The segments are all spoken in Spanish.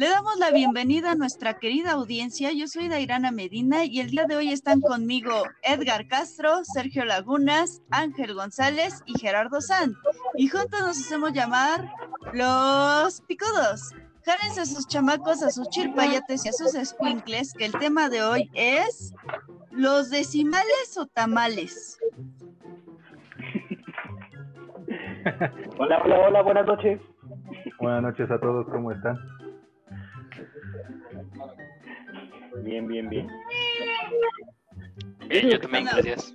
Le damos la bienvenida a nuestra querida audiencia. Yo soy Dairana Medina y el día de hoy están conmigo Edgar Castro, Sergio Lagunas, Ángel González y Gerardo San. Y juntos nos hacemos llamar los picudos. Járense a sus chamacos, a sus chirpayates y a sus squinkles, que el tema de hoy es los decimales o tamales. hola, hola, hola, buenas noches. Buenas noches a todos, ¿cómo están? Bien, bien, bien. Bien, yo también, gracias.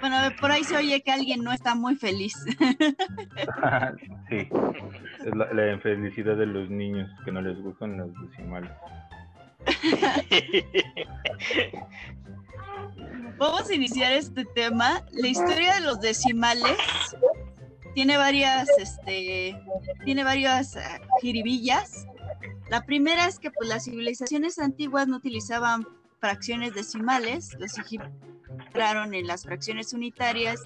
Bueno, por ahí se oye que alguien no está muy feliz. sí, es la, infelicidad de los niños que no les gustan los decimales. Vamos a iniciar este tema. La historia de los decimales tiene varias, este, tiene varias uh, jiribillas. La primera es que pues, las civilizaciones antiguas no utilizaban fracciones decimales, los egipcios entraron en las fracciones unitarias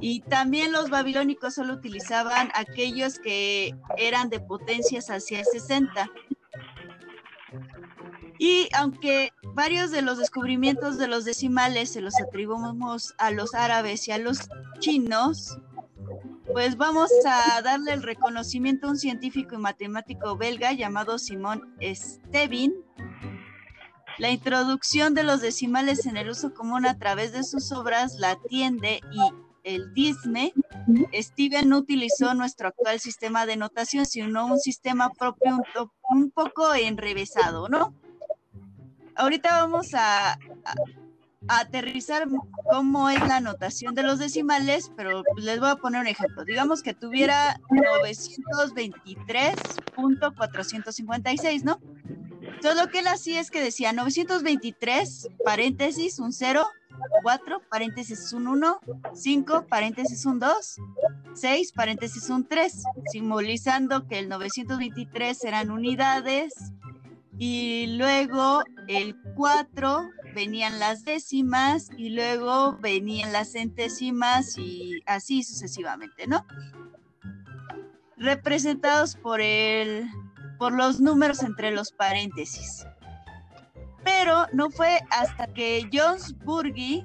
y también los babilónicos solo utilizaban aquellos que eran de potencias hacia 60. Y aunque varios de los descubrimientos de los decimales se los atribuimos a los árabes y a los chinos, pues vamos a darle el reconocimiento a un científico y matemático belga llamado Simón Stevin. La introducción de los decimales en el uso común a través de sus obras La Tiende y el Disme, Steven no utilizó nuestro actual sistema de notación, sino un sistema propio un poco enrevesado, ¿no? Ahorita vamos a, aterrizar cómo es la notación de los decimales, pero les voy a poner un ejemplo. Digamos que tuviera 923.456, ¿no? Entonces lo que él hacía es que decía 923, paréntesis, un 0, 4, paréntesis, un 1, 5, paréntesis, un 2, 6, paréntesis, un 3, simbolizando que el 923 eran unidades y luego el 4 venían las décimas y luego venían las centésimas y así sucesivamente, ¿no? Representados por el por los números entre los paréntesis. Pero no fue hasta que Jones Burgi,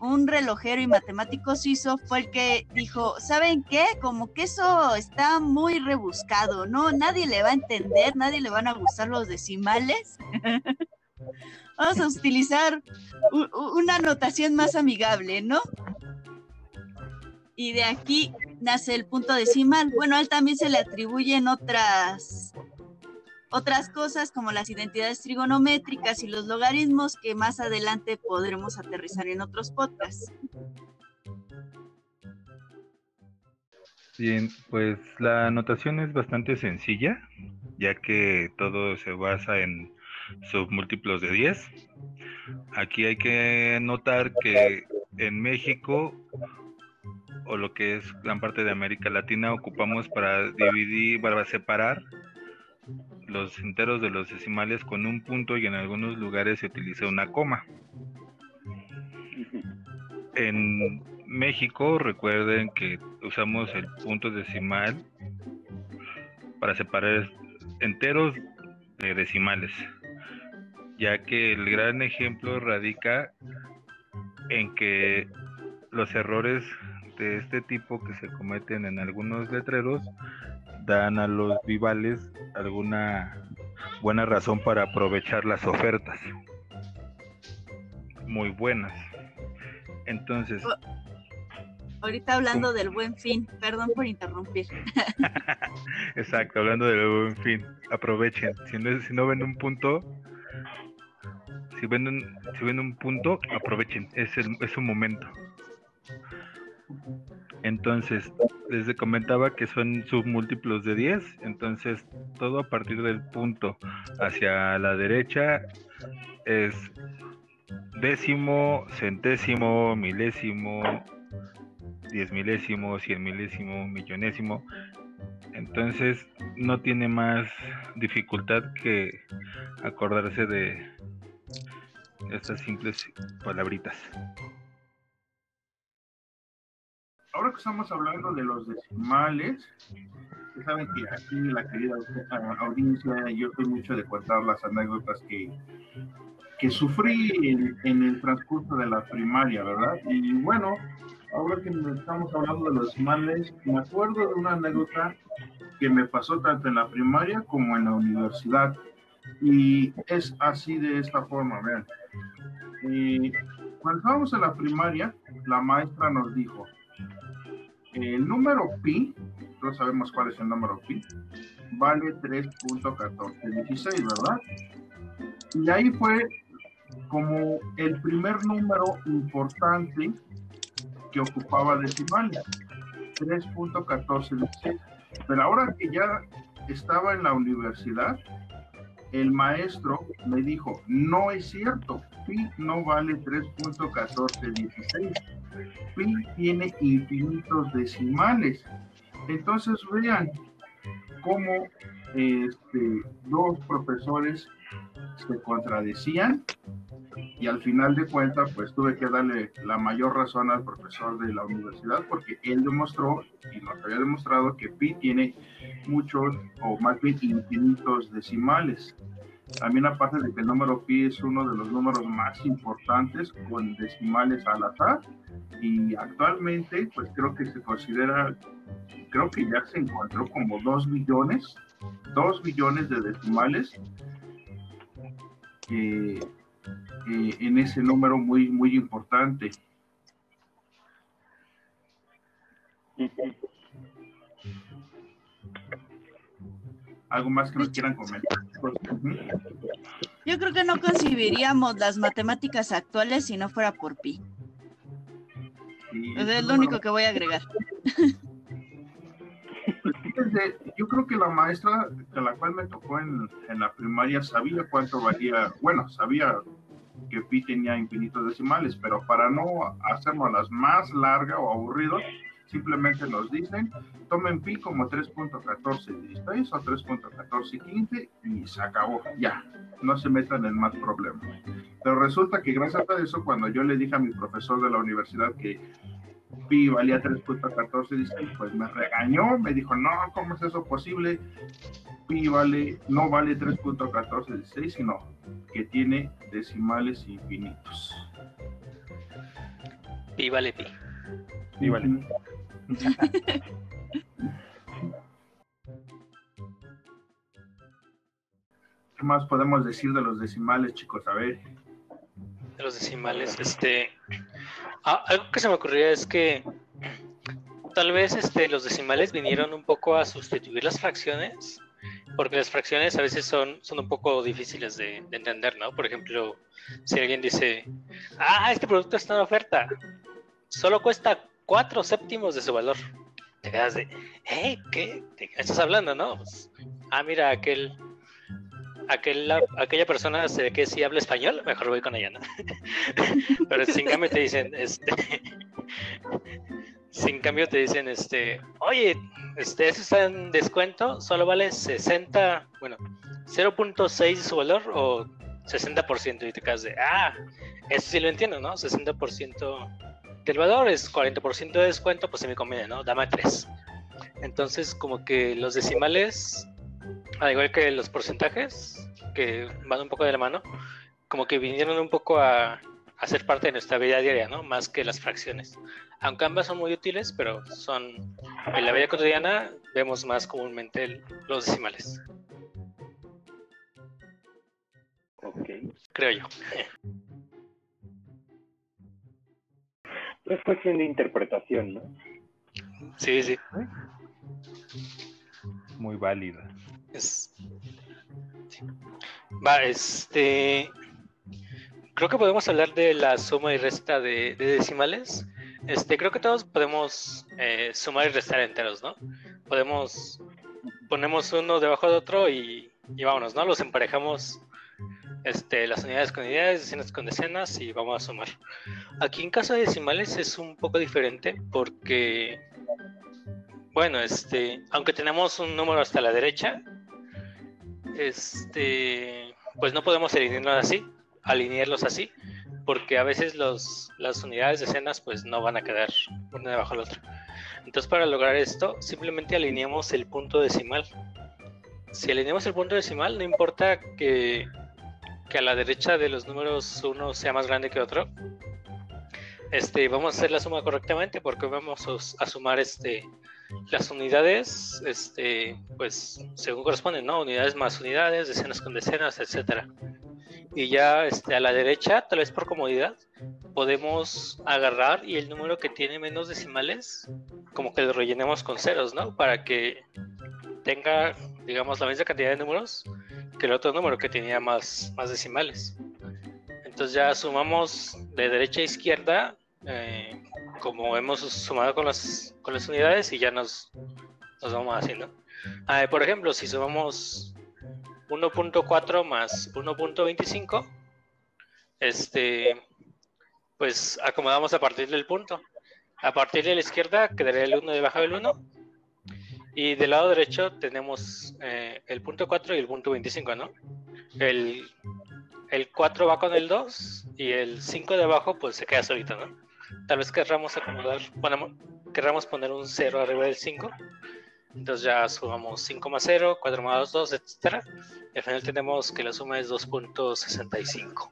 un relojero y matemático suizo, fue el que dijo, ¿saben qué? Como que eso está muy rebuscado, ¿no? Nadie le va a entender, nadie le van a gustar los decimales. Vamos a utilizar una notación más amigable, ¿no? Y de aquí nace el punto decimal. Bueno, a él también se le atribuyen otras otras cosas como las identidades trigonométricas y los logaritmos que más adelante podremos aterrizar en otros podcasts. Bien, pues la notación es bastante sencilla, ya que todo se basa en submúltiplos de 10. Aquí hay que notar que en México o lo que es gran parte de América Latina ocupamos para dividir, para separar los enteros de los decimales con un punto y en algunos lugares se utiliza una coma. En México recuerden que usamos el punto decimal para separar enteros de decimales ya que el gran ejemplo radica en que los errores de este tipo que se cometen en algunos letreros dan a los vivales alguna buena razón para aprovechar las ofertas. Muy buenas. Entonces... Ahorita hablando del buen fin, perdón por interrumpir. Exacto, hablando del buen fin, aprovechen. Si no, si no ven un punto, si ven un, si ven un punto, aprovechen, es, es un momento. Entonces, les comentaba que son submúltiplos de 10, entonces todo a partir del punto hacia la derecha es décimo, centésimo, milésimo, diez milésimo, cien milésimo, millonésimo. Entonces no tiene más dificultad que acordarse de, estas simples palabritas. ahora que estamos hablando de los decimales, saben que aquí la querida audiencia, yo soy mucho de contar las anécdotas que, que sufrí en, el transcurso de la primaria, ¿verdad? Y bueno, ahora que estamos hablando de los decimales, me acuerdo de una anécdota que me pasó tanto en la primaria como en la universidad. Y es así de esta forma, vean. Eh, cuando estábamos en la primaria, la maestra nos dijo, el número pi, no sabemos cuál es el número pi, vale 3.1416, ¿verdad? Y ahí fue como el primer número importante que ocupaba decimales, 3.1416. Pero ahora que ya estaba en la universidad, el maestro me dijo, no es cierto, pi no vale 3.1416, pi tiene infinitos decimales. Entonces vean cómo este, dos profesores se contradecían y al final de cuentas pues tuve que darle la mayor razón al profesor de la universidad porque él demostró y nos había demostrado que pi tiene muchos o más bien infinitos decimales. También aparte de que el número pi es uno de los números más importantes con decimales al azar y actualmente pues creo que se considera, creo que ya se encontró como 2 billones, 2 billones de decimales eh, eh, en ese número muy, muy importante. ¿Algo más que nos quieran comentar? Yo creo que no concibiríamos las matemáticas actuales si no fuera por pi. es lo único que voy a agregar. yo creo que la maestra de la cual me tocó en, en, la primaria sabía cuánto valía, bueno, sabía que pi tenía infinitos decimales, pero para no hacernos las más larga o aburrido, simplemente nos dicen, tomen pi como 3.1416 o 3.1415 y se acabó, ya, no se metan en más problemas. Pero resulta que gracias a eso, cuando yo le dije a mi profesor de la universidad que pi valía 3.1416, pues me regañó, me dijo, no, ¿cómo es eso posible? Pi vale, no vale 3.1416, sino que tiene decimales infinitos. Pi vale pi. Pi vale. ¿Qué más podemos decir de los decimales, chicos? A ver. Los decimales, este. Algo que se me ocurría es que tal vez este, los decimales vinieron un poco a sustituir las fracciones, porque las fracciones a veces son, son un poco difíciles de, de entender, ¿no? Por ejemplo, si alguien dice, ah, este producto está en oferta, solo cuesta cuatro séptimos de su valor. Te quedas de, ¿eh? ¿Qué? ¿De qué estás hablando, no? Pues, ah, mira, aquel, aquel, aquella persona se que si habla español, mejor voy con ella, ¿no? Pero sin cambio te dicen, este, sin cambio te dicen, este, oye, este, eso está en descuento, solo vale 60, bueno, 0.6 de su valor o 60% y te quedas de, ah, eso sí lo entiendo, ¿no? 60% el valor es 40% de descuento, pues se me conviene, ¿no? Dame 3. Entonces, como que los decimales, al igual que los porcentajes, que van un poco de la mano, como que vinieron un poco a, a ser parte de nuestra vida diaria, ¿no? Más que las fracciones. Aunque ambas son muy útiles, pero son en la vida cotidiana vemos más comúnmente los decimales. Ok. Creo yo. Es cuestión de interpretación, ¿no? Sí, sí. Muy válida. Va, este. Creo que podemos hablar de la suma y resta de, decimales. Este, creo que todos podemos eh, sumar y restar enteros, ¿no? Podemos ponemos uno debajo de otro y, y vámonos, ¿no? Los emparejamos este, las unidades con unidades, decenas con decenas y vamos a sumar. Aquí en caso de decimales es un poco diferente porque, bueno, este, aunque tenemos un número hasta la derecha, este, pues no podemos alinearlos así, alinearlos así, porque a veces las unidades decenas pues no van a quedar una debajo de la otra. Entonces para lograr esto, simplemente alineamos el punto decimal. Si alineamos el punto decimal, no importa que, que a la derecha de los números uno sea más grande que otro. Este, vamos a hacer la suma correctamente porque vamos a sumar este, las unidades, este, pues según corresponden, ¿no? Unidades más unidades, decenas con decenas, etcétera. Y ya este, a la derecha, tal vez por comodidad, podemos agarrar y el número que tiene menos decimales, como que lo rellenemos con ceros, ¿no? Para que tenga, digamos, la misma cantidad de números que el otro número que tenía más, más decimales. Entonces ya sumamos de derecha a izquierda eh, como hemos sumado con las, con las unidades y ya nos, nos vamos haciendo. Ah, por ejemplo, si sumamos 1.4 más 1.25, este, pues acomodamos a partir del punto. A partir de la izquierda quedaría el 1 debajo del 1. Y del lado derecho tenemos eh, el punto 4 y el punto 25, ¿no? El, el 4 va con el 2 y el 5 de abajo pues se queda solito, ¿no? Tal vez querramos acomodar, bueno, querramos poner un 0 arriba del 5. Entonces ya sumamos 5 más 0, 4 más 2, etc. Y al final tenemos que la suma es 2.65.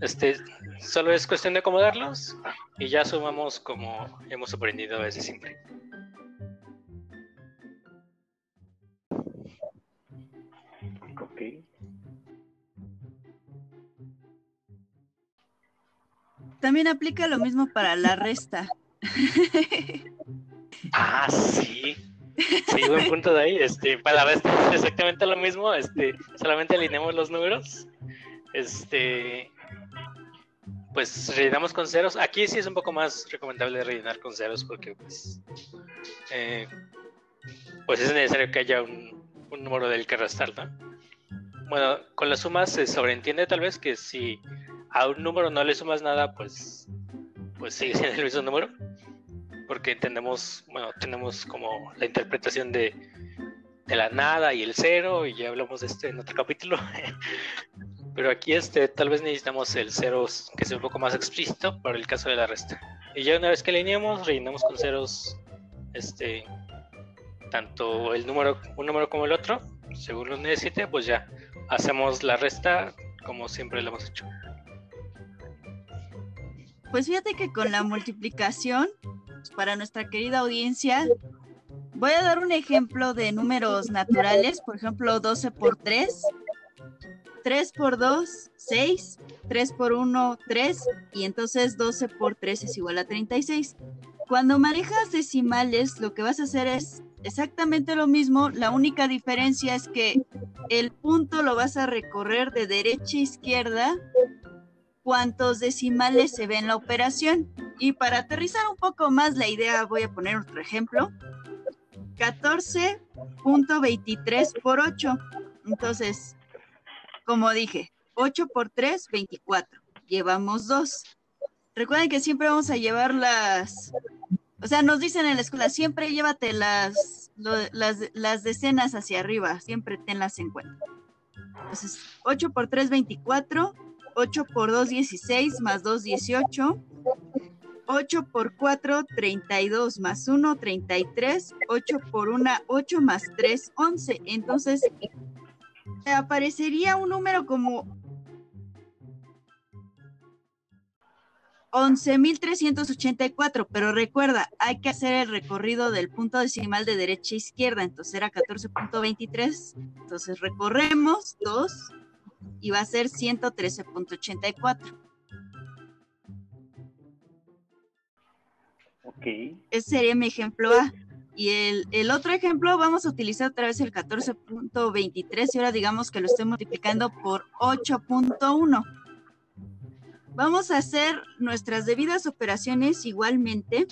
Este, solo es cuestión de acomodarlos y ya sumamos como hemos aprendido desde siempre. También aplica lo mismo para la resta. Ah, sí. Sí, buen punto de ahí. Este, para la resta es exactamente lo mismo. Este, solamente alineamos los números. Este, pues rellenamos con ceros. Aquí sí es un poco más recomendable rellenar con ceros porque pues, eh, pues es necesario que haya un, un número del que restar, ¿no? Bueno, con las sumas se sobreentiende tal vez que si a un número no le sumas nada, pues, pues sigue siendo el mismo número. Porque entendemos, bueno, tenemos como la interpretación de, de la nada y el cero, y ya hablamos de esto en otro capítulo. Pero aquí este, tal vez necesitamos el cero que sea un poco más explícito para el caso de la resta. Y ya una vez que alineamos, rellenamos con ceros este, tanto el número, un número como el otro, según lo necesite, pues ya hacemos la resta como siempre lo hemos hecho. Pues fíjate que con la multiplicación, pues, para nuestra querida audiencia, voy a dar un ejemplo de números naturales, por ejemplo, 12 por 3, 3 por 2, 6, 3 por 1, 3, y entonces 12 por 3 es igual a 36. Cuando manejas decimales, lo que vas a hacer es exactamente lo mismo, la única diferencia es que el punto lo vas a recorrer de derecha a izquierda cuántos decimales se ve en la operación. Y para aterrizar un poco más la idea, voy a poner otro ejemplo. 14.23 por 8. Entonces, como dije, 8 por 3, 24. Llevamos 2. Recuerden que siempre vamos a llevar las... O sea, nos dicen en la escuela, siempre llévate las, las, las decenas hacia arriba, siempre tenlas en cuenta. Entonces, 8 por 3, 24. 8 por 2, 16, más 2, 18. 8 por 4, 32, más 1, 33. 8 por 1, 8, más 3, 11. Entonces, aparecería un número como 11.384, pero recuerda, hay que hacer el recorrido del punto decimal de derecha a izquierda, entonces era 14.23, entonces recorremos 2, y va a ser 113.84. Ok. Ese sería mi ejemplo A. Y el, el, otro ejemplo, vamos a utilizar otra vez el 14.23 y ahora digamos que lo estoy multiplicando por 8.1. Vamos a hacer nuestras debidas operaciones igualmente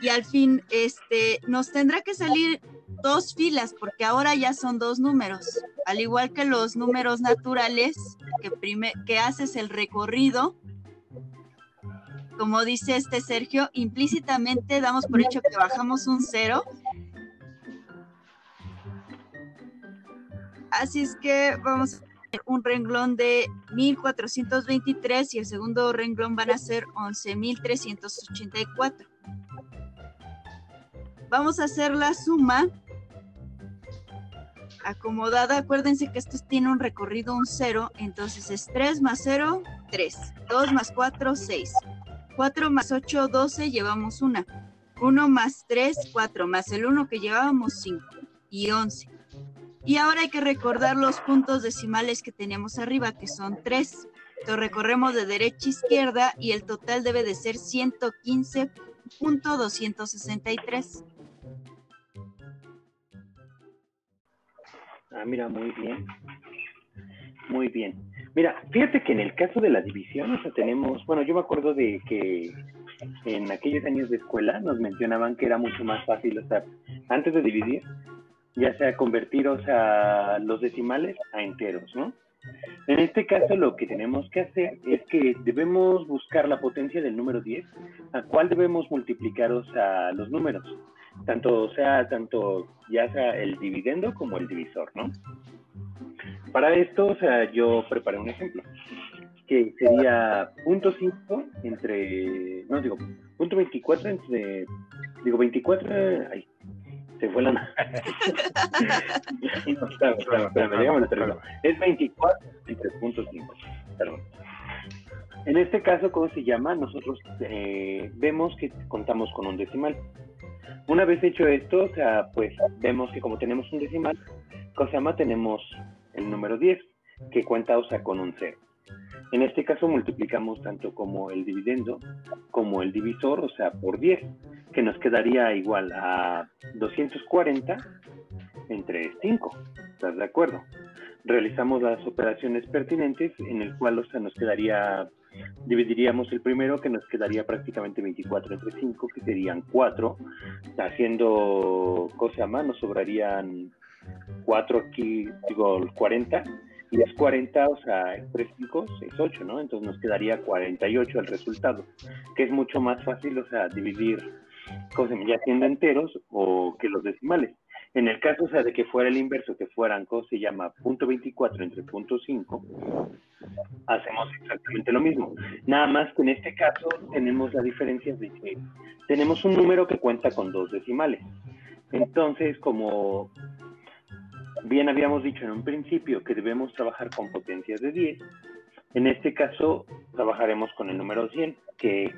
y al fin este, nos tendrá que salir dos filas porque ahora ya son dos números, al igual que los números naturales que, haces el recorrido. Como dice este Sergio, implícitamente damos por hecho que bajamos un cero. Así es que vamos a hacer un renglón de 1423 y el segundo renglón van a ser 11384. Vamos a hacer la suma acomodada. Acuérdense que esto tiene un recorrido un 0, entonces es 3 más 0, 3. 2 más 4, 6. 4 más 8, 12, llevamos una. 1 más 3, 4, más el 1 que llevábamos 5 y 11. Y ahora hay que recordar los puntos decimales que tenemos arriba, que son 3. Entonces recorremos de derecha a izquierda y el total debe de ser 115.263. Ah, mira, muy bien. Muy bien. Mira, fíjate que en el caso de la división, o sea, tenemos, bueno, yo me acuerdo de que en aquellos años de escuela nos mencionaban que era mucho más fácil, o sea, antes de dividir, ya sea convertir, o sea, los decimales a enteros, ¿no? En este caso lo que tenemos que hacer es que debemos buscar la potencia del número 10, a cuál debemos multiplicar, o sea, los números tanto sea tanto ya sea el dividendo como el divisor, ¿no? Para esto, o sea, yo preparé un ejemplo que sería punto 5 entre, no digo, punto 24 entre, digo 24, ay, se fue la... Es 24 entre punto 5, perdón. En este caso, ¿cómo se llama? Nosotros eh, vemos que contamos con un decimal. Una vez hecho esto, o sea, pues vemos que como tenemos un decimal, llama? tenemos el número 10, que cuenta, o con un 0. En este caso multiplicamos tanto como el dividendo como el divisor, o sea, por 10, que nos quedaría igual a 240 entre 5. ¿Estás de acuerdo? Realizamos las operaciones pertinentes en el cual, o sea, nos quedaría dividiríamos el primero que nos quedaría prácticamente 24 entre 5, que serían 4. Haciendo cosa más, nos sobrarían 4 aquí, digo, 40. Y es 40, o sea, 3 5 es 8, ¿no? Entonces nos quedaría 48 el resultado, que es mucho más fácil, o sea, dividir cosas ya siendo enteros o que los decimales. En el caso, sea, de que fuera el inverso, que fueran, ¿cómo se llama? Punto 24 entre punto 5, hacemos exactamente lo mismo. Nada más que en este caso tenemos la diferencia de que tenemos un número que cuenta con dos decimales. Entonces, como bien habíamos dicho en un principio que debemos trabajar con potencias de 10, en este caso trabajaremos con el número 100, que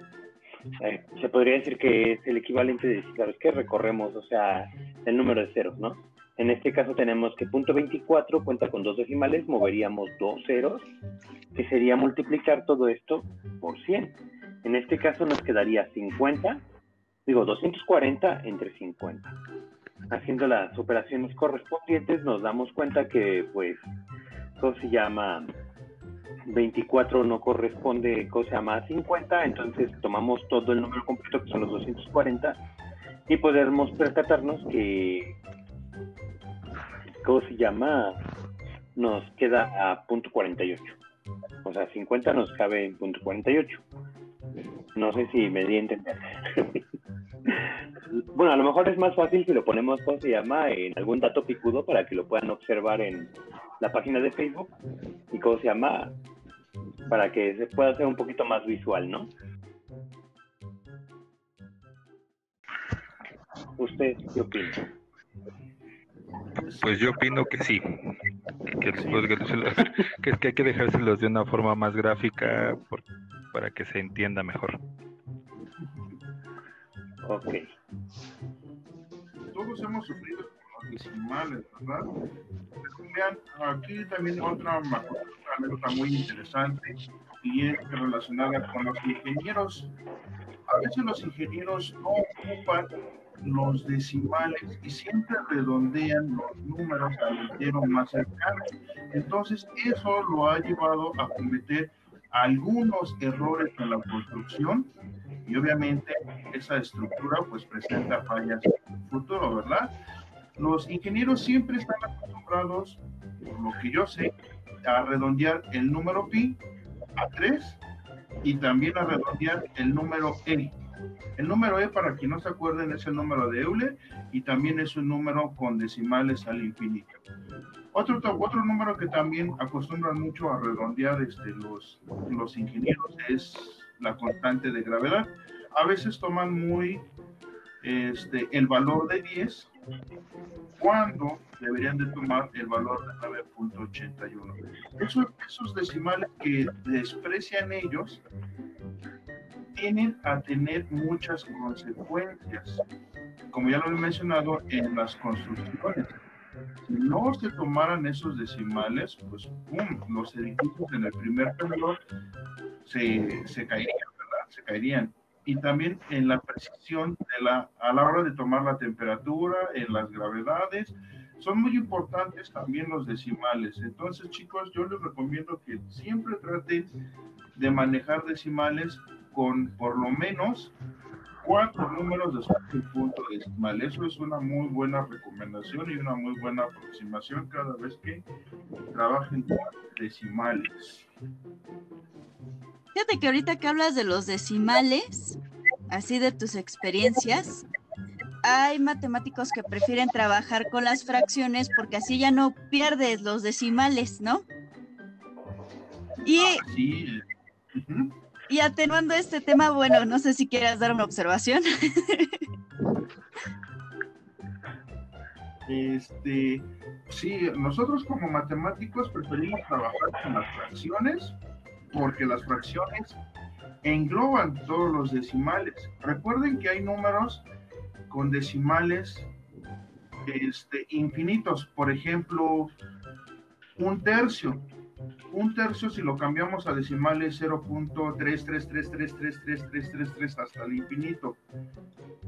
eh, se podría decir que es el equivalente de, claro, es que recorremos, o sea, el número de ceros, ¿no? En este caso tenemos que punto 24 cuenta con dos decimales, moveríamos dos ceros, que sería multiplicar todo esto por 100. En este caso nos quedaría 50, digo 240 entre 50. Haciendo las operaciones correspondientes nos damos cuenta que pues, ¿cómo se llama? 24 no corresponde, cosa más 50, entonces tomamos todo el número completo que son los 240 y podemos percatarnos que, ¿cómo se llama? Nos queda a punto 48. O sea, 50 nos cabe en punto 48. No sé si me di a entender. bueno, a lo mejor es más fácil si lo ponemos, ¿cómo se llama? En algún dato picudo para que lo puedan observar en la página de Facebook. Y cómo se llama, para que se pueda hacer un poquito más visual, ¿no? ¿Usted qué opina? Pues yo opino que sí, que, que, que hay que dejárselos de una forma más gráfica para que se entienda mejor. Ok. Todos hemos sufrido con los decimales, ¿verdad? Aquí también otra anécdota muy interesante y es relacionada con los ingenieros. A veces los ingenieros no ocupan los decimales y siempre redondean los números al entero más cercano. Entonces, eso lo ha llevado a cometer algunos errores en la construcción y obviamente esa estructura pues presenta fallas en el futuro, ¿verdad? Los ingenieros siempre están acostumbrados, por lo que yo sé, a redondear el número pi a 3 y también a redondear el número e el número E, para quien no se acuerden, es el número de Euler y también es un número con decimales al infinito. Otro, otro número que también acostumbran mucho a redondear este, los, los ingenieros es la constante de gravedad. A veces toman muy este, el valor de 10 cuando deberían de tomar el valor de 9.81. Esos, esos decimales que desprecian ellos tienen a tener muchas consecuencias, como ya lo he mencionado en las construcciones. Si no se tomaran esos decimales, pues ¡pum! los edificios en el primer temblor se, se caerían, ¿verdad? Se caerían y también en la precisión a la hora de tomar la temperatura, en las gravedades. Son muy importantes también los decimales. Entonces, chicos, yo les recomiendo que siempre traten de manejar decimales con por lo menos cuatro números después del punto decimal. Eso es una muy buena recomendación y una muy buena aproximación cada vez que trabajen con decimales. Fíjate que ahorita que hablas de los decimales, así de tus experiencias, hay matemáticos que prefieren trabajar con las fracciones porque así ya no pierdes los decimales, ¿no? Y, y atenuando este tema, bueno, no sé si quieras dar una observación. Este, sí, nosotros como matemáticos preferimos trabajar con las fracciones porque las fracciones engloban todos los decimales. Recuerden que hay números con decimales este, infinitos, por ejemplo, un tercio. Un tercio si lo cambiamos a decimales 0.333333333 hasta el infinito.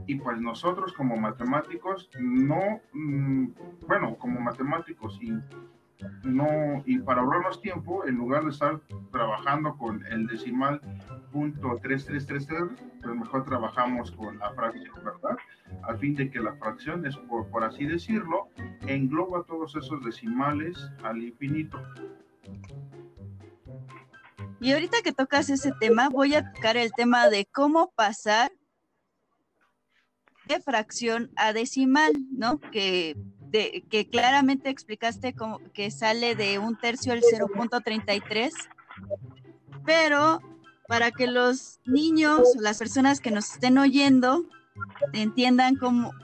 Y pues nosotros como matemáticos no, mm, bueno, como matemáticos y no, y para ahorrarnos tiempo, en lugar de estar trabajando con el decimal punto 3333, pues mejor trabajamos con la fracción, ¿verdad? Al fin de que la fracción es, por, por así decirlo, engloba todos esos decimales al infinito. Y ahorita que tocas ese tema, voy a tocar el tema de cómo pasar de fracción a decimal, ¿no? Que que claramente explicaste que sale de un tercio el 0.33, pero para que los niños, las personas que nos estén oyendo, entiendan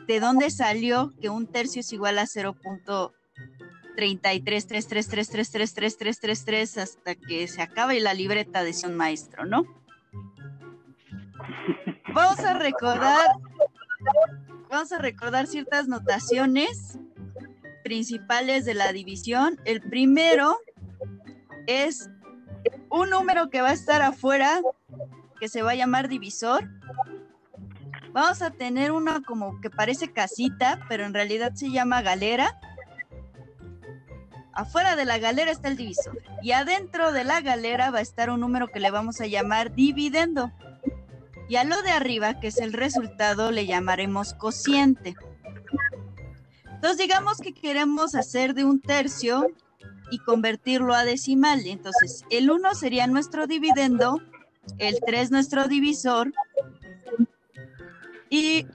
de dónde salió que un tercio es igual a 0.3333333333 hasta que se acabe la libreta de un maestro, ¿no? Vamos a recordar, vamos a recordar ciertas notaciones principales de la división. El primero es un número que va a estar afuera, que se va a llamar divisor. Vamos a tener uno como que parece casita, pero en realidad se llama galera. Afuera de la galera está el divisor. Y adentro de la galera va a estar un número que le vamos a llamar dividendo. Y a lo de arriba, que es el resultado, le llamaremos cociente. Entonces, digamos que queremos hacer de un tercio y convertirlo a decimal. Entonces, el 1 sería nuestro dividendo, el 3 nuestro divisor. Y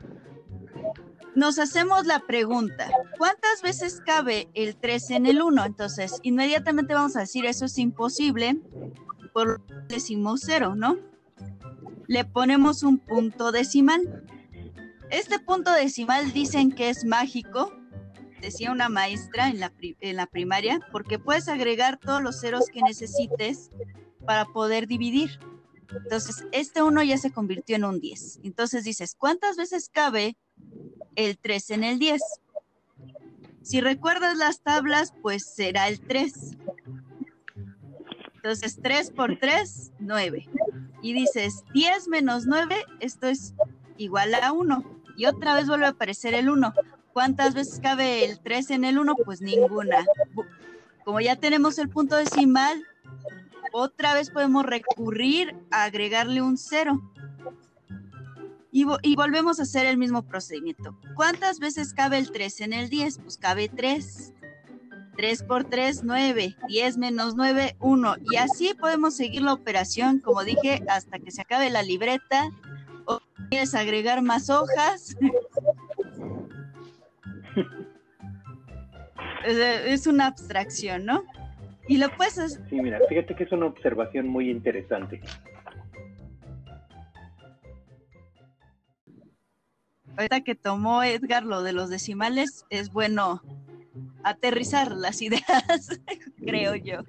nos hacemos la pregunta, ¿cuántas veces cabe el 3 en el 1? Entonces, inmediatamente vamos a decir, eso es imposible, por decimos 0, ¿no? Le ponemos un punto decimal. Este punto decimal dicen que es mágico decía una maestra en la, en la primaria, porque puedes agregar todos los ceros que necesites para poder dividir. Entonces, este 1 ya se convirtió en un 10. Entonces dices, ¿cuántas veces cabe el 3 en el 10? Si recuerdas las tablas, pues será el 3. Entonces, 3 por 3, 9. Y dices, 10 menos 9, esto es igual a 1. Y otra vez vuelve a aparecer el 1. ¿Cuántas veces cabe el 3 en el 1? Pues ninguna. Como ya tenemos el punto decimal, otra vez podemos recurrir a agregarle un 0. Y, y, volvemos a hacer el mismo procedimiento. ¿Cuántas veces cabe el 3 en el 10? Pues cabe 3. 3 por 3, 9. 10 menos 9, 1. Y así podemos seguir la operación, como dije, hasta que se acabe la libreta. O quieres agregar más hojas, es una abstracción, ¿no? Y lo puedes... Sí, mira, fíjate que es una observación muy interesante. ahorita que tomó Edgar lo de los decimales, es bueno aterrizar las ideas, creo yo.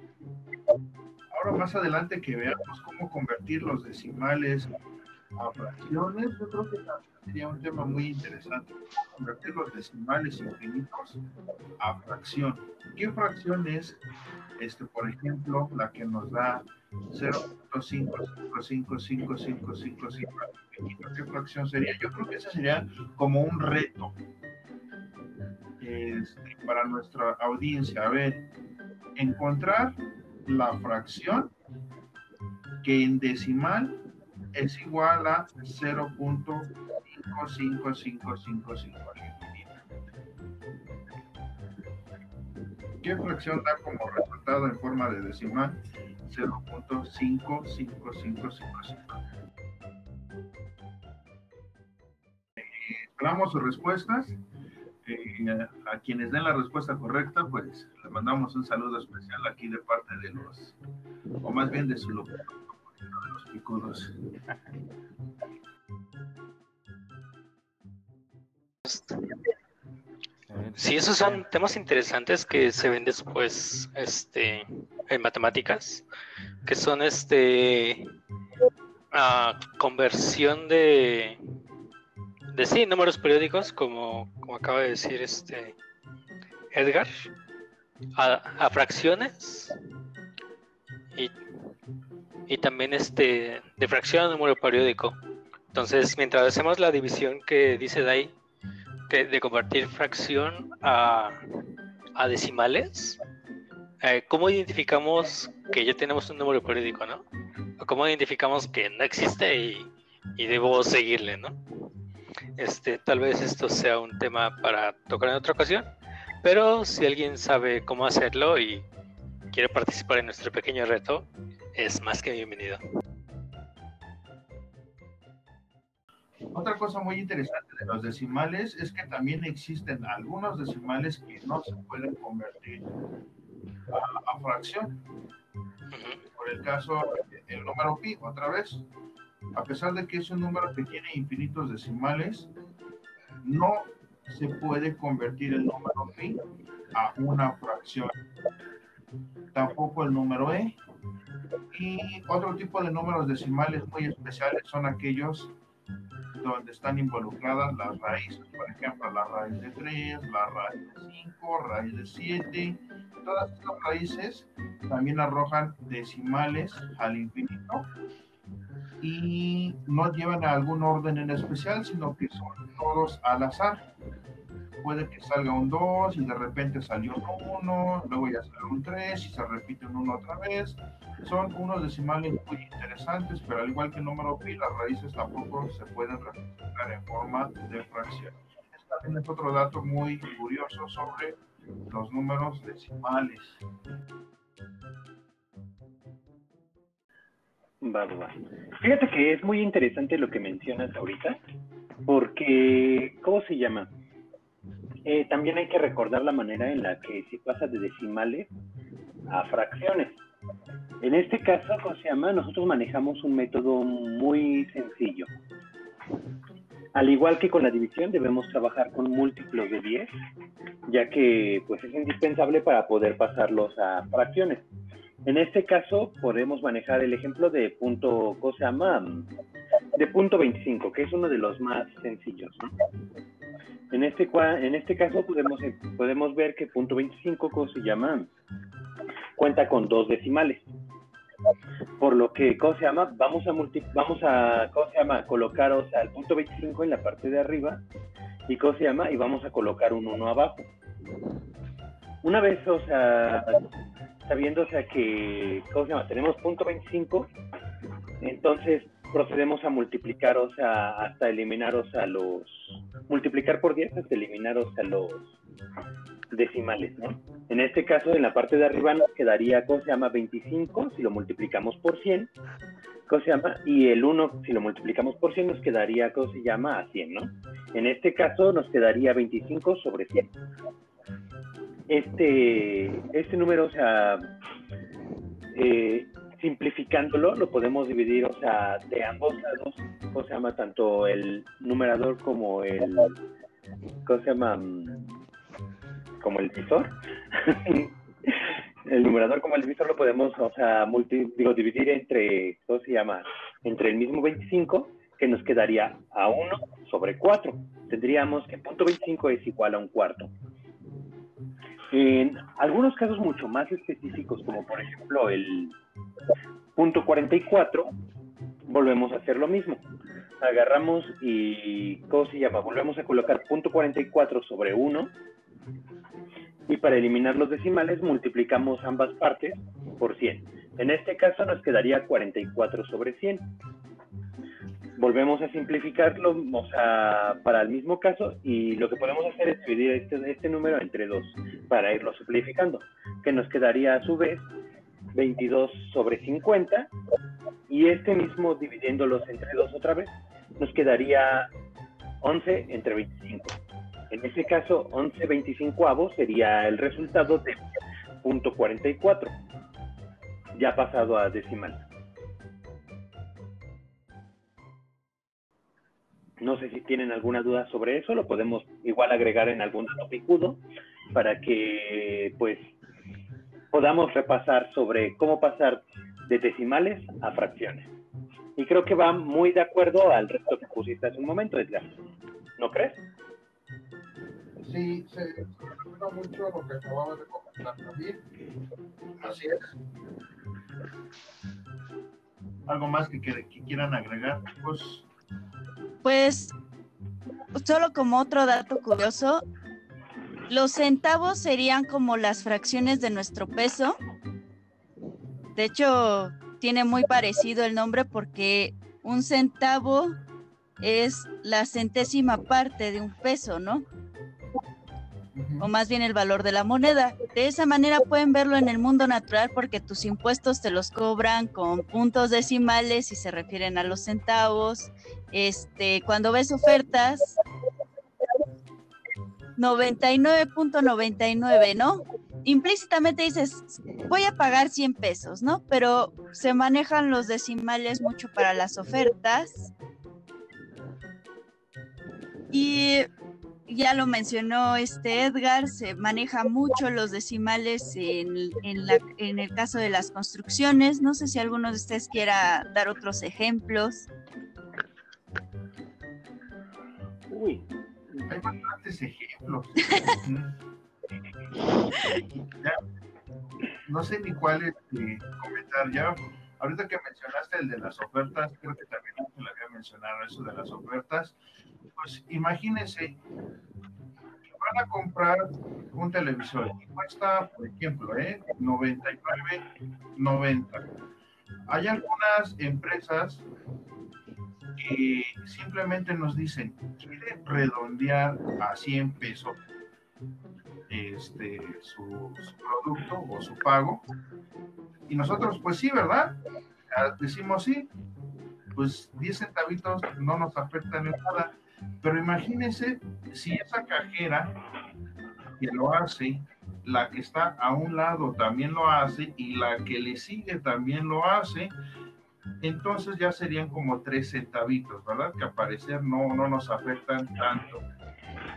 Ahora más adelante que veamos cómo convertir los decimales a fracciones, yo creo que sería un tema muy interesante. Convertir los decimales infinitos a fracción. ¿Qué fracción es, este, por ejemplo, la que nos da 0.5555555? ¿Qué fracción sería? Yo creo que ese sería como un reto este, para nuestra audiencia. A ver, encontrar la fracción que en decimal es igual a 0.55555. ¿Qué fracción da como resultado en forma de decimal? 0.55555. Esperamos sus respuestas. Eh, a quienes den la respuesta correcta, pues le mandamos un saludo especial aquí de parte de los, o más bien de su de los. Sí, esos son temas interesantes que se ven después este, en matemáticas, que son este conversión de, de sí, números periódicos, como, como acaba de decir este Edgar, a, a fracciones y, y, también este de fracción a número periódico. Entonces, mientras hacemos la división que dice Dai, que de convertir fracción a, a decimales, eh, ¿cómo identificamos que ya tenemos un número periódico, no? ¿O cómo identificamos que no existe y, y debo seguirle, no? Este, tal vez esto sea un tema para tocar en otra ocasión, pero si alguien sabe cómo hacerlo y quiere participar en nuestro pequeño reto, es más que bienvenido. Otra cosa muy interesante de los decimales es que también existen algunos decimales que no se pueden convertir a, a fracción. Por el caso, el número pi, otra vez, a pesar de que es un número que tiene infinitos decimales, no se puede convertir el número pi a una fracción. Tampoco el número e. Y otro tipo de números decimales muy especiales son aquellos donde están involucradas las raíces, por ejemplo, la raíz de 3, la raíz de 5, raíz de 7. Todas estas raíces también arrojan decimales al infinito y no llevan a algún orden en especial, sino que son todos al azar. Puede que salga un 2 y de repente salió un 1, luego ya sale un 3 y se repite un 1 otra vez. Son unos decimales muy interesantes, pero al igual que el número pi, las raíces tampoco se pueden representar en forma de fracción. Este también es otro dato muy curioso sobre los números decimales. Va, va. Fíjate que es muy interesante lo que mencionas ahorita, porque, ¿cómo se llama? Eh, también hay que recordar la manera en la que se pasa de decimales a fracciones. En este caso, ¿cómo se llama? Nosotros manejamos un método muy sencillo. Al igual que con la división, debemos trabajar con múltiplos de 10, ya que pues, es indispensable para poder pasarlos a fracciones. En este caso, podemos manejar el ejemplo de punto, ¿cómo se llama? De punto 25, que es uno de los más sencillos. En, este, en este caso, podemos, podemos ver que punto 25, ¿cómo se llama? Cuenta con dos decimales. Por lo que, ¿cómo se llama? Vamos a, multi, vamos a ¿cómo se llama? Colocar, o punto 25 en la parte de arriba. ¿Y cómo se llama? Y vamos a colocar un 1 abajo. Una vez, o sea, sabiendo que, ¿cómo se llama? Tenemos punto 25, entonces procedemos a multiplicar, o sea, hasta eliminar, o sea, los, multiplicar por 10 hasta eliminar, o sea, los decimales, ¿no? En este caso, en la parte de arriba nos quedaría, ¿cómo se llama? 25, si lo multiplicamos por 100, ¿cómo se llama? Y el 1, si lo multiplicamos por 100, nos quedaría, ¿cómo se llama? A 100, ¿no? En este caso nos quedaría 25 sobre 100 este, este número, o sea, eh, simplificándolo, lo podemos dividir, o sea, de ambos lados ¿cómo se llama? Tanto el numerador como el, ¿cómo se llama? Mm, Como el divisor. el numerador como el divisor lo podemos, o sea, multi, digo, dividir entre, ¿cómo se llama? Entre el mismo 25, que nos quedaría a 1 sobre 4. Tendríamos que punto 25 es igual a un cuarto. En algunos casos mucho más específicos, como por ejemplo el punto 44, volvemos a hacer lo mismo. Agarramos y, ¿cómo se llama? Volvemos a colocar punto 44 sobre 1 y para eliminar los decimales multiplicamos ambas partes por 100. En este caso nos quedaría 44 sobre 100. Volvemos a simplificarlo o sea, para el mismo caso y lo que podemos hacer es dividir este, este número entre 2 para irlo simplificando, que nos quedaría a su vez 22 sobre 50 y este mismo dividiéndolos entre 2 otra vez nos quedaría 11 entre 25. En ese caso, 11 25 sería el resultado de punto 44, ya pasado a decimal. No sé si tienen alguna duda sobre eso, lo podemos igual agregar en algún dato picudo para que pues podamos repasar sobre cómo pasar de decimales a fracciones. Y creo que va muy de acuerdo al resto que pusiste hace un momento, Edgar. ¿No crees? Sí, se recuerda mucho lo que acababa de comentar también. Así es. ¿Algo más que, que, que quieran agregar? Pues Pues, solo como otro dato curioso, los centavos serían como las fracciones de nuestro peso. De hecho, tiene muy parecido el nombre porque un centavo es la centésima parte de un peso, ¿no? o más bien el valor de la moneda. De esa manera pueden verlo en el mundo natural porque tus impuestos te los cobran con puntos decimales y se refieren a los centavos. Este, cuando ves ofertas 99.99, ¿no? Implícitamente dices, voy a pagar 100 pesos, ¿no? Pero se manejan los decimales mucho para las ofertas. Y ya lo mencionó este Edgar, se maneja mucho los decimales en, en, la, en, el caso de las construcciones. No sé si alguno de ustedes quiera dar otros ejemplos. Uy, hay bastantes ejemplos. no sé ni cuál este, comentar ya. Ahorita que mencionaste el de las ofertas, creo que también le había mencionado eso de las ofertas pues imagínense, van a comprar un televisor y cuesta, por ejemplo, ¿eh? 99.90. Hay algunas empresas que simplemente nos dicen, quieren redondear a 100 pesos este, su, producto o su pago. Y nosotros, pues sí, ¿verdad? Decimos sí, pues 10 centavitos no nos afectan en nada. Pero imagínense si esa cajera que lo hace, la que está a un lado también lo hace y la que le sigue también lo hace, entonces ya serían como tres centavitos, ¿verdad? Que a parecer no, no nos afectan tanto.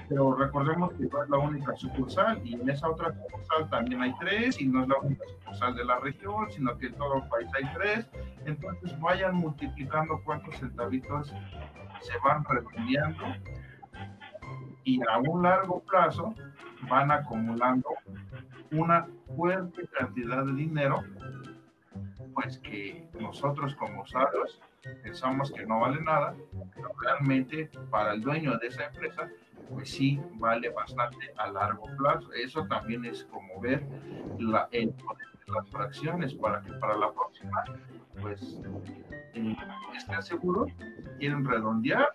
Pero recordemos que no es la única sucursal y en esa otra sucursal también hay tres y no es la única sucursal de la región, sino que en todo el país hay tres. Entonces vayan multiplicando cuántos centavitos se van redondeando y a un largo plazo van acumulando una fuerte cantidad de dinero, pues que nosotros como usuarios pensamos que no vale nada, pero realmente para el dueño de esa empresa, pues sí vale bastante a largo plazo. Eso también es como ver la, el poder de las fracciones para que para la próxima, pues eh, estén seguros, quieren redondear,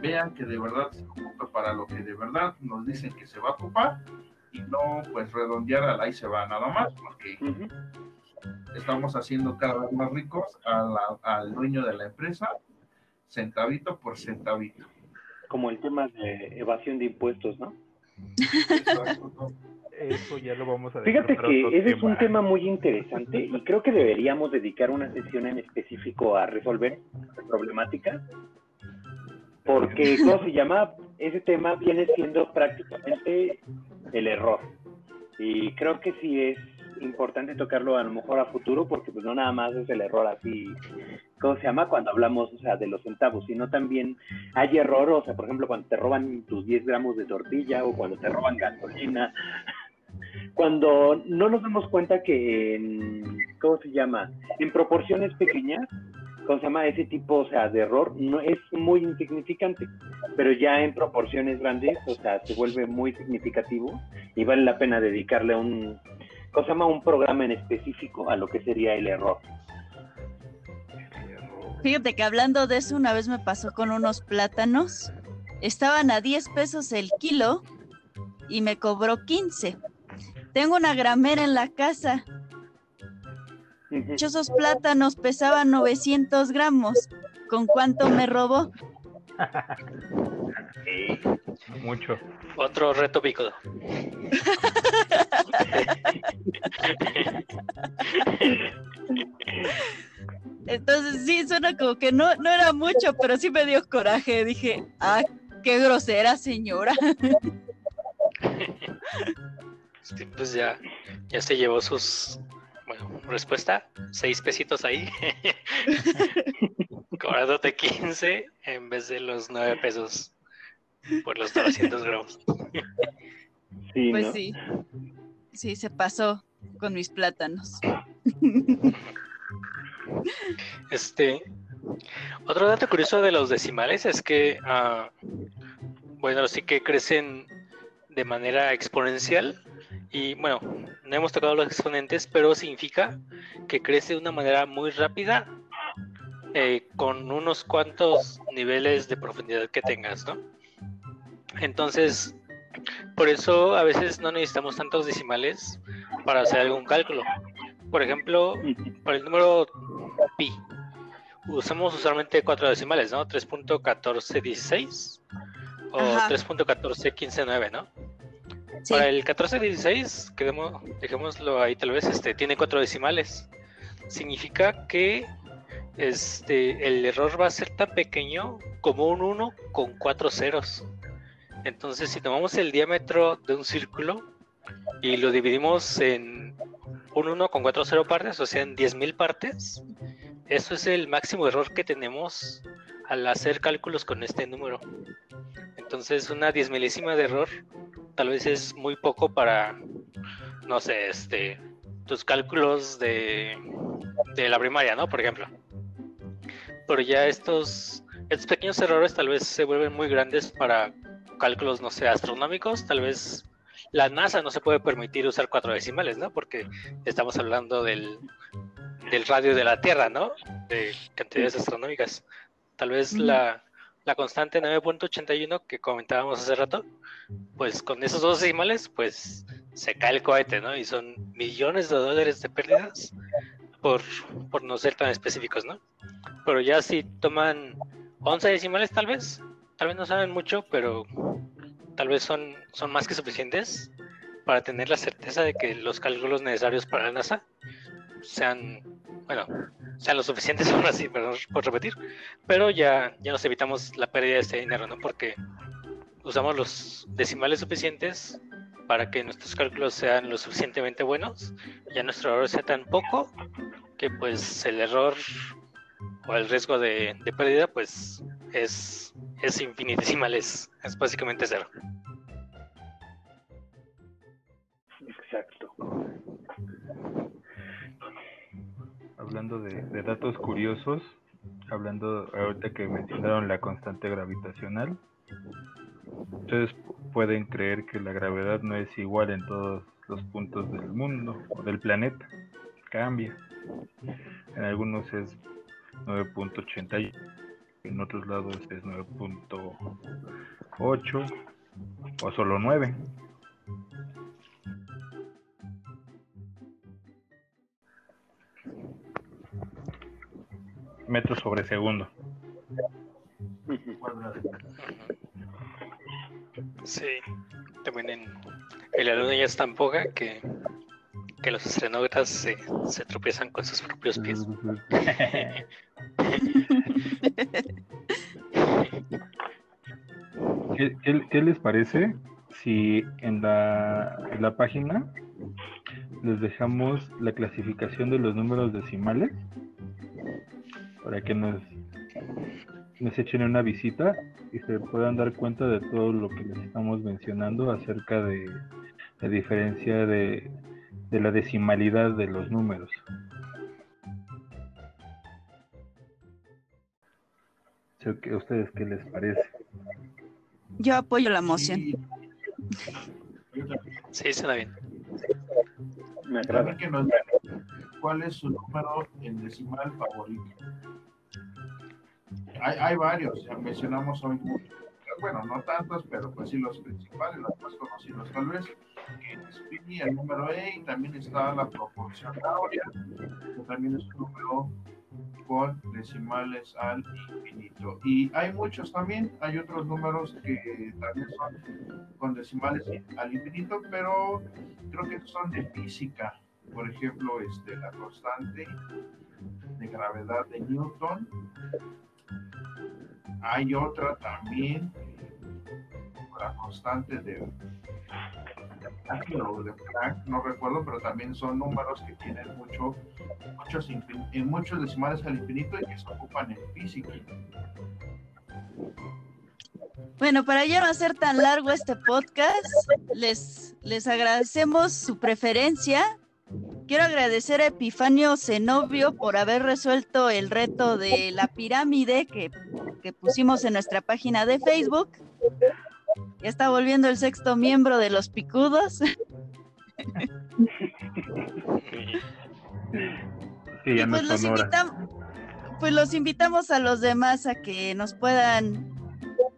vean que de verdad se ocupa para lo que de verdad nos dicen que se va a ocupar y no pues redondear al ahí se va nada más, porque uh -huh. estamos haciendo cada vez más ricos a la, al dueño de la empresa, centavito por centavito. Como el tema de evasión de impuestos, ¿no? eso ya lo vamos a Fíjate dejar para que ese es un tema. muy interesante y creo que deberíamos dedicar una sesión en específico a resolver esta problemática. Porque, ¿cómo se llama? Ese tema viene siendo prácticamente el error. Y creo que sí es importante tocarlo a lo mejor a futuro porque pues no nada más es el error así, ¿cómo se llama? Cuando hablamos, o sea, de los centavos, sino también hay error, o sea, por ejemplo, cuando te roban tus 10 gramos de tortilla o cuando te roban gasolina, cuando no nos damos cuenta que, en, ¿cómo se llama? En proporciones pequeñas, ¿cómo se llama? Ese tipo, o sea, de error no es muy insignificante, pero ya en proporciones grandes, o sea, se vuelve muy significativo y vale la pena dedicarle un, ¿cómo se llama? Un programa en específico a lo que sería el error. Fíjate que hablando de eso, una vez me pasó con unos plátanos. Estaban a 10 pesos el kilo y me cobró 15. Tengo una gramera en la casa. Esos plátanos pesaban 900 gramos. ¿Con cuánto me robó? Mucho. Otro reto pico. Entonces sí, suena como que no, no era mucho, pero sí me dio coraje. Dije, ah, qué grosera señora. Sí, pues ya, ya se llevó sus. Bueno, respuesta: seis pesitos ahí. Cobrándote 15 en vez de los 9 pesos por los 900 gramos. Sí, Pues ¿no? sí, sí, se pasó con mis plátanos. Este, otro dato curioso de los decimales es que, ah, bueno, sí que crecen de manera exponencial y, bueno, no hemos tocado los exponentes, pero significa que crece de una manera muy rápida eh, con unos cuantos niveles de profundidad que tengas, ¿no? Entonces, por eso a veces no necesitamos tantos decimales para hacer algún cálculo. Por ejemplo, para el número pi, usamos usualmente cuatro decimales, ¿no? 3.1416 o Ajá. 3.14159, ¿no? Sí, Para el 1416, quedemos, dejémoslo ahí tal vez, este, tiene cuatro decimales. Significa que este, el error va a ser tan pequeño como un 1 con cuatro ceros. Entonces, si tomamos el diámetro de un círculo y lo dividimos en un 1 con 4 cero partes, o sea, en 10.000 partes, eso es el máximo error que tenemos al hacer cálculos con este número. Entonces, una diez milésima de error tal vez es muy poco para, no sé, este, tus cálculos de, de la primaria, ¿no? Por ejemplo. Pero ya estos, estos pequeños errores tal vez se vuelven muy grandes para cálculos, no sé, astronómicos. Tal vez la NASA no se puede permitir usar cuatro decimales, ¿no? Porque estamos hablando del, del radio de la Tierra, ¿no? De cantidades astronómicas. Tal vez la, la constante 9.81 que comentábamos hace rato, pues con esos dos decimales, pues se cae el cohete, ¿no? Y son millones de dólares de pérdidas por, por no ser tan específicos, ¿no? Pero ya si toman 11 decimales tal vez, tal vez no saben mucho, pero tal vez son, son más que suficientes para tener la certeza de que los cálculos necesarios para la NASA sean, bueno, sean lo suficientes aún así, perdón por repetir, pero ya, ya nos evitamos la pérdida de este dinero, ¿no? Porque usamos los decimales suficientes para que nuestros cálculos sean lo suficientemente buenos, ya nuestro error sea tan poco que pues el error o el riesgo de pérdida pues es, es infinitesimal, es, es básicamente cero. Exacto. Hablando de, de datos curiosos, hablando ahorita que mencionaron la constante gravitacional, ustedes pu- pueden creer que la gravedad no es igual en todos los puntos del mundo o del planeta, cambia. En algunos es 9.80, en otros lados es 9.8 o solo 9. metros sobre segundo. Sí, también en el alumno ya es tan poca que, que los estrenógrafos se, se tropiezan con sus propios pies. ¿Qué, les parece si en la, la página les dejamos la clasificación de los números decimales para que nos, nos echen una visita y se puedan dar cuenta de todo lo que les estamos mencionando acerca de la diferencia de la decimalidad de los números? ¿A ustedes qué les parece? Yo apoyo la moción. Sí, suena bien. Me agrada. que nos cuál es su número en decimal favorito. Hay, hay varios, ya mencionamos hoy muchos. Bueno, no tantos, pero pues sí los principales, los más conocidos tal vez. Que es el número E, y también está la proporción áurea, que también es un número con decimales al infinito. Y hay muchos también, hay otros números que también son con decimales al infinito, pero creo que son de física. Por ejemplo, este, la constante de gravedad de Newton. Hay otra también, la constante de de no recuerdo, pero también son números que tienen mucho, muchos, en muchos decimales al infinito y que se ocupan en física. Bueno, para ya no hacer tan largo este podcast, les, les agradecemos su preferencia. Quiero agradecer a Epifanio Zenobio por haber resuelto el reto de la pirámide que, que pusimos en nuestra página de Facebook. Ya está volviendo el sexto miembro de los picudos. Sí, ya Y pues es los, sonora. invitam- pues los invitamos a los demás a que nos puedan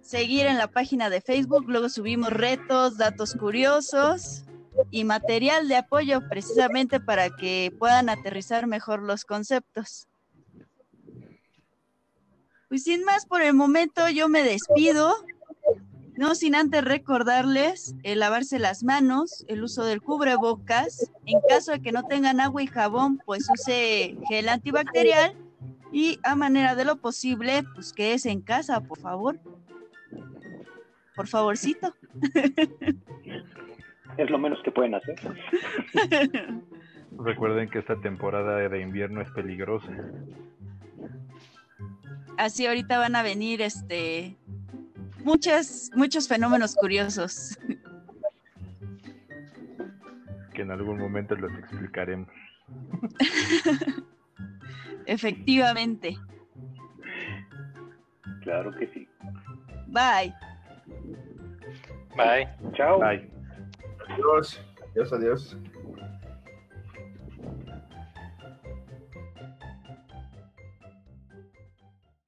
seguir en la página de Facebook. Luego subimos retos, datos curiosos y material de apoyo precisamente para que puedan aterrizar mejor los conceptos. Pues sin más por el momento yo me despido. No sin antes recordarles el lavarse las manos, el uso del cubrebocas. En caso de que no tengan agua y jabón, pues use gel antibacterial. Y a manera de lo posible, pues quédese en casa, por favor. Por favorcito. Es lo menos que pueden hacer. Recuerden que esta temporada de invierno es peligrosa. Así ahorita van a venir este muchas, muchos fenómenos curiosos. que en algún momento los explicaremos. Efectivamente. Claro que sí. Bye. Bye. Chao. Bye. Adiós. Adiós, adiós.